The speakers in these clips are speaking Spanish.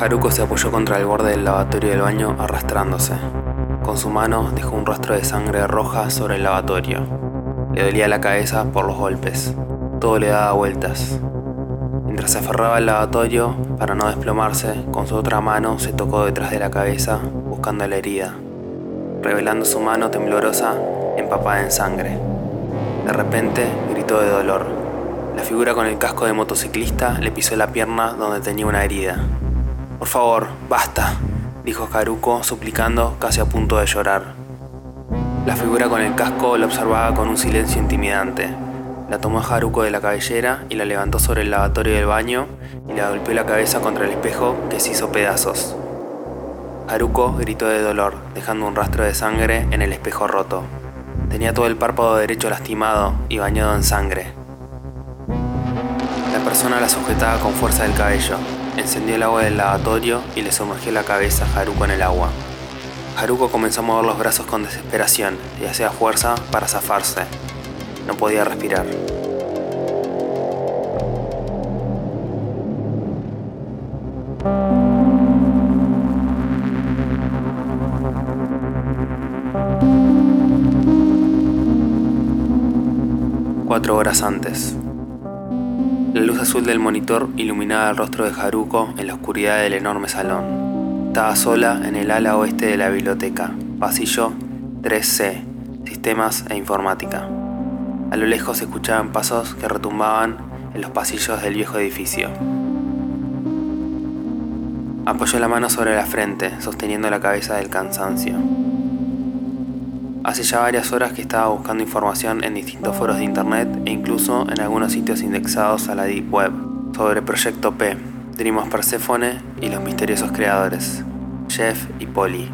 Haruko se apoyó contra el borde del lavatorio del baño arrastrándose. Con su mano dejó un rastro de sangre roja sobre el lavatorio. Le dolía la cabeza por los golpes. Todo le daba vueltas. Mientras se aferraba al lavatorio, para no desplomarse, con su otra mano se tocó detrás de la cabeza buscando la herida, revelando su mano temblorosa empapada en sangre. De repente gritó de dolor. La figura con el casco de motociclista le pisó la pierna donde tenía una herida. Por favor, basta, dijo Haruko suplicando casi a punto de llorar. La figura con el casco la observaba con un silencio intimidante. La tomó a Haruko de la cabellera y la levantó sobre el lavatorio del baño y le golpeó la cabeza contra el espejo que se hizo pedazos. Haruko gritó de dolor, dejando un rastro de sangre en el espejo roto. Tenía todo el párpado derecho lastimado y bañado en sangre. La persona la sujetaba con fuerza del cabello, encendió el agua del lavatorio y le sumergió la cabeza a Haruko en el agua. Haruko comenzó a mover los brazos con desesperación y hacía fuerza para zafarse. No podía respirar. Cuatro horas antes. La luz azul del monitor iluminaba el rostro de Haruko en la oscuridad del enorme salón. Estaba sola en el ala oeste de la biblioteca, pasillo 3C, sistemas e informática. A lo lejos se escuchaban pasos que retumbaban en los pasillos del viejo edificio. Apoyó la mano sobre la frente, sosteniendo la cabeza del cansancio. Hace ya varias horas que estaba buscando información en distintos foros de internet e incluso en algunos sitios indexados a la Deep Web sobre Proyecto P, Dreamos Persephone y los misteriosos creadores, Jeff y Polly.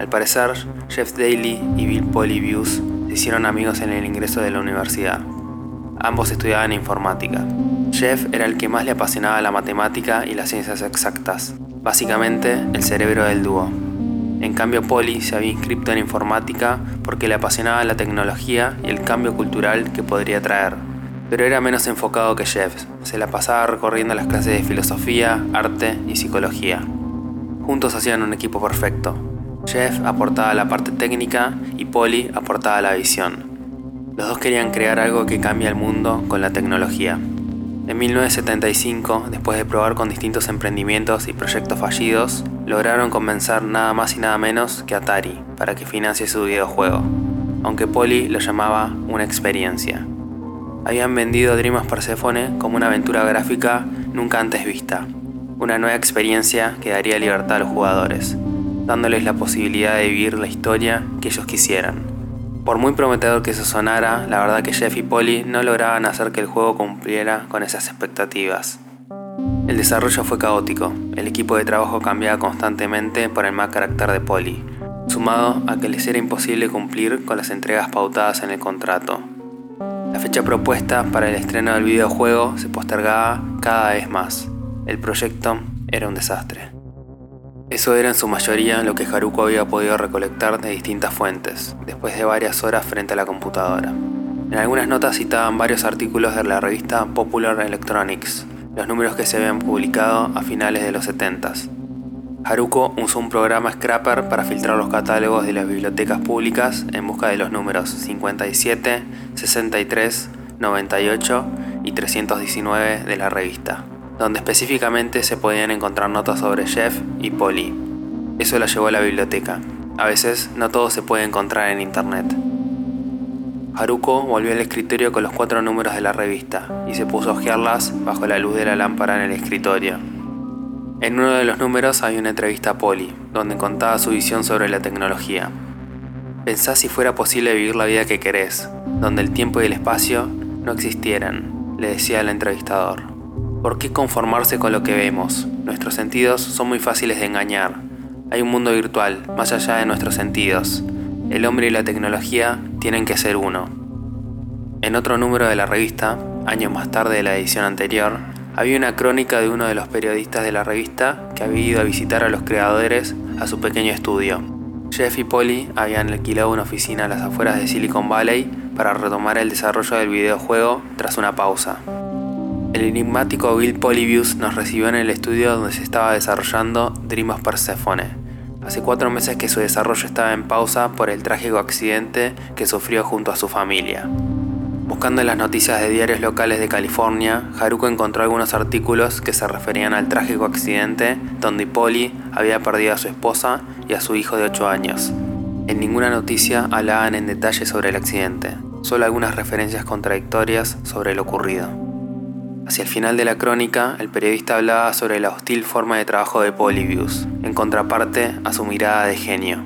Al parecer, Jeff Daly y Bill Polybius se hicieron amigos en el ingreso de la universidad. Ambos estudiaban informática. Jeff era el que más le apasionaba la matemática y las ciencias exactas, básicamente el cerebro del dúo. En cambio, Polly se había inscrito en informática porque le apasionaba la tecnología y el cambio cultural que podría traer. Pero era menos enfocado que Jeff, se la pasaba recorriendo las clases de filosofía, arte y psicología. Juntos hacían un equipo perfecto. Jeff aportaba la parte técnica y Polly aportaba la visión. Los dos querían crear algo que cambie el mundo con la tecnología. En 1975, después de probar con distintos emprendimientos y proyectos fallidos, lograron convencer nada más y nada menos que Atari para que financie su videojuego, aunque Polly lo llamaba una experiencia. Habían vendido Dreamers Persephone como una aventura gráfica nunca antes vista, una nueva experiencia que daría libertad a los jugadores, dándoles la posibilidad de vivir la historia que ellos quisieran. Por muy prometedor que eso sonara, la verdad que Jeff y Polly no lograban hacer que el juego cumpliera con esas expectativas. El desarrollo fue caótico, el equipo de trabajo cambiaba constantemente por el mal carácter de Polly, sumado a que les era imposible cumplir con las entregas pautadas en el contrato. La fecha propuesta para el estreno del videojuego se postergaba cada vez más. El proyecto era un desastre. Eso era en su mayoría lo que Haruko había podido recolectar de distintas fuentes, después de varias horas frente a la computadora. En algunas notas citaban varios artículos de la revista Popular Electronics, los números que se habían publicado a finales de los 70s. Haruko usó un programa Scrapper para filtrar los catálogos de las bibliotecas públicas en busca de los números 57, 63, 98 y 319 de la revista donde específicamente se podían encontrar notas sobre Jeff y Polly. Eso la llevó a la biblioteca. A veces no todo se puede encontrar en internet. Haruko volvió al escritorio con los cuatro números de la revista y se puso a hojearlas bajo la luz de la lámpara en el escritorio. En uno de los números hay una entrevista a Polly, donde contaba su visión sobre la tecnología. Pensá si fuera posible vivir la vida que querés, donde el tiempo y el espacio no existieran, le decía el entrevistador. ¿Por qué conformarse con lo que vemos? Nuestros sentidos son muy fáciles de engañar. Hay un mundo virtual, más allá de nuestros sentidos. El hombre y la tecnología tienen que ser uno. En otro número de la revista, años más tarde de la edición anterior, había una crónica de uno de los periodistas de la revista que había ido a visitar a los creadores a su pequeño estudio. Jeff y Polly habían alquilado una oficina a las afueras de Silicon Valley para retomar el desarrollo del videojuego tras una pausa. El enigmático Bill Polybius nos recibió en el estudio donde se estaba desarrollando Dream of Persephone. Hace cuatro meses que su desarrollo estaba en pausa por el trágico accidente que sufrió junto a su familia. Buscando en las noticias de diarios locales de California, Haruko encontró algunos artículos que se referían al trágico accidente donde Polly había perdido a su esposa y a su hijo de 8 años. En ninguna noticia hablaban en detalle sobre el accidente, solo algunas referencias contradictorias sobre lo ocurrido. Hacia el final de la crónica, el periodista hablaba sobre la hostil forma de trabajo de Polybius, en contraparte a su mirada de genio.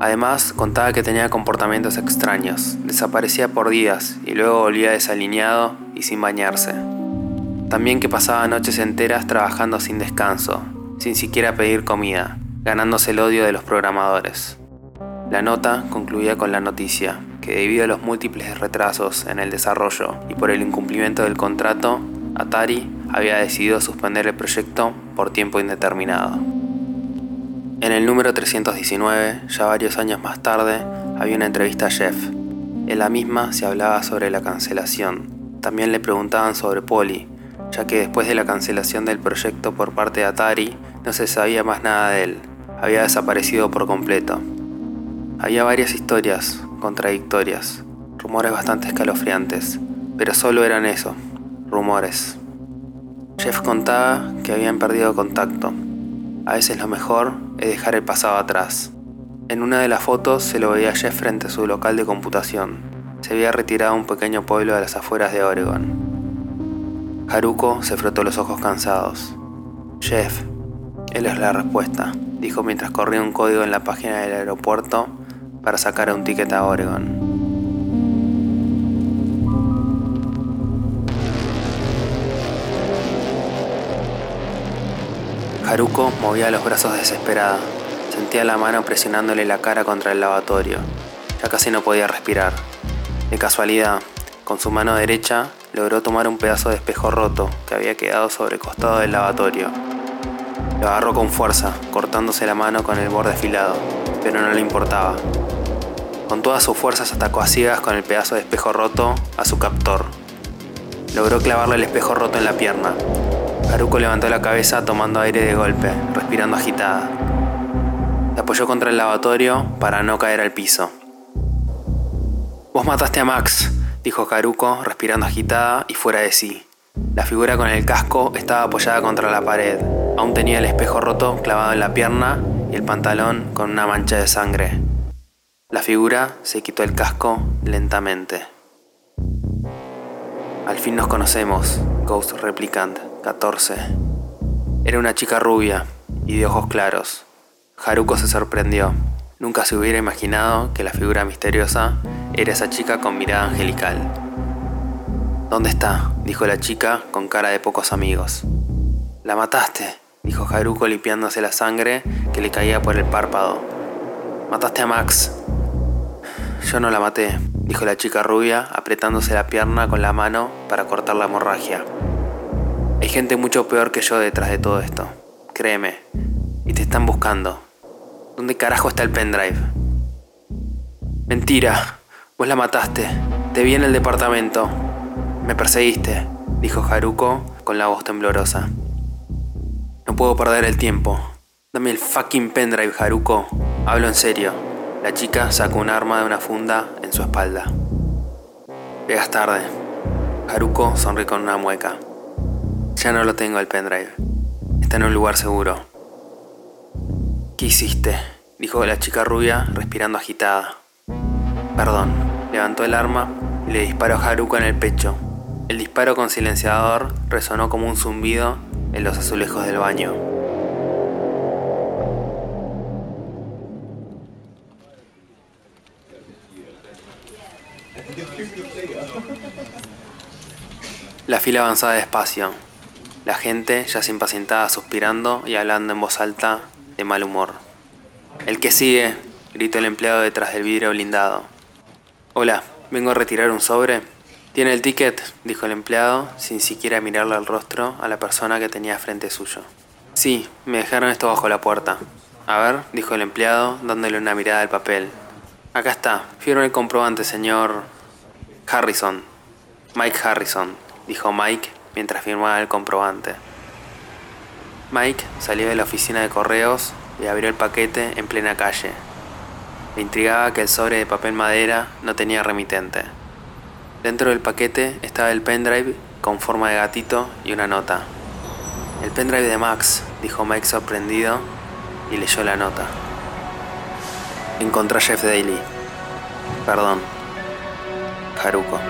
Además, contaba que tenía comportamientos extraños, desaparecía por días y luego volvía desalineado y sin bañarse. También que pasaba noches enteras trabajando sin descanso, sin siquiera pedir comida, ganándose el odio de los programadores. La nota concluía con la noticia que debido a los múltiples retrasos en el desarrollo y por el incumplimiento del contrato, Atari había decidido suspender el proyecto por tiempo indeterminado. En el número 319, ya varios años más tarde, había una entrevista a Jeff. En la misma se hablaba sobre la cancelación. También le preguntaban sobre Polly, ya que después de la cancelación del proyecto por parte de Atari, no se sabía más nada de él. Había desaparecido por completo. Había varias historias, contradictorias, rumores bastante escalofriantes, pero solo eran eso, rumores. Jeff contaba que habían perdido contacto. A veces lo mejor es dejar el pasado atrás. En una de las fotos se lo veía Jeff frente a su local de computación. Se había retirado a un pequeño pueblo de las afueras de Oregon. Haruko se frotó los ojos cansados. Jeff, él es la respuesta, dijo mientras corría un código en la página del aeropuerto para sacar un ticket a Oregon. Haruko movía los brazos desesperada. Sentía la mano presionándole la cara contra el lavatorio. Ya casi no podía respirar. De casualidad, con su mano derecha logró tomar un pedazo de espejo roto que había quedado sobre el costado del lavatorio. Lo agarró con fuerza, cortándose la mano con el borde afilado, pero no le importaba. Con todas sus fuerzas atacó a ciegas con el pedazo de espejo roto a su captor. Logró clavarle el espejo roto en la pierna. Haruko levantó la cabeza tomando aire de golpe, respirando agitada. Se apoyó contra el lavatorio para no caer al piso. Vos mataste a Max, dijo Haruko, respirando agitada y fuera de sí. La figura con el casco estaba apoyada contra la pared. Aún tenía el espejo roto clavado en la pierna y el pantalón con una mancha de sangre. La figura se quitó el casco lentamente. Al fin nos conocemos, Ghost Replicant 14. Era una chica rubia y de ojos claros. Haruko se sorprendió. Nunca se hubiera imaginado que la figura misteriosa era esa chica con mirada angelical. ¿Dónde está? dijo la chica con cara de pocos amigos. La mataste, dijo Haruko limpiándose la sangre que le caía por el párpado. Mataste a Max, yo no la maté, dijo la chica rubia, apretándose la pierna con la mano para cortar la hemorragia. Hay gente mucho peor que yo detrás de todo esto, créeme, y te están buscando. ¿Dónde carajo está el pendrive? Mentira, vos la mataste, te vi en el departamento. Me perseguiste, dijo Haruko con la voz temblorosa. No puedo perder el tiempo. Dame el fucking pendrive, Haruko. Hablo en serio. La chica sacó un arma de una funda en su espalda. Llegas tarde. Haruko sonrió con una mueca. Ya no lo tengo el pendrive. Está en un lugar seguro. ¿Qué hiciste? dijo la chica rubia, respirando agitada. Perdón. Levantó el arma y le disparó a Haruko en el pecho. El disparo con silenciador resonó como un zumbido en los azulejos del baño. La fila avanzaba despacio. La gente ya se impacientaba suspirando y hablando en voz alta de mal humor. El que sigue, gritó el empleado detrás del vidrio blindado. Hola, vengo a retirar un sobre. ¿Tiene el ticket? dijo el empleado, sin siquiera mirarle al rostro a la persona que tenía frente suyo. Sí, me dejaron esto bajo la puerta. A ver, dijo el empleado, dándole una mirada al papel. Acá está, firme el comprobante, señor Harrison. Mike Harrison, dijo Mike mientras firmaba el comprobante. Mike salió de la oficina de correos y abrió el paquete en plena calle. Le intrigaba que el sobre de papel madera no tenía remitente. Dentro del paquete estaba el pendrive con forma de gatito y una nota. El pendrive de Max, dijo Mike sorprendido y leyó la nota. Encontré a Jeff Daly. Perdón. Haruko.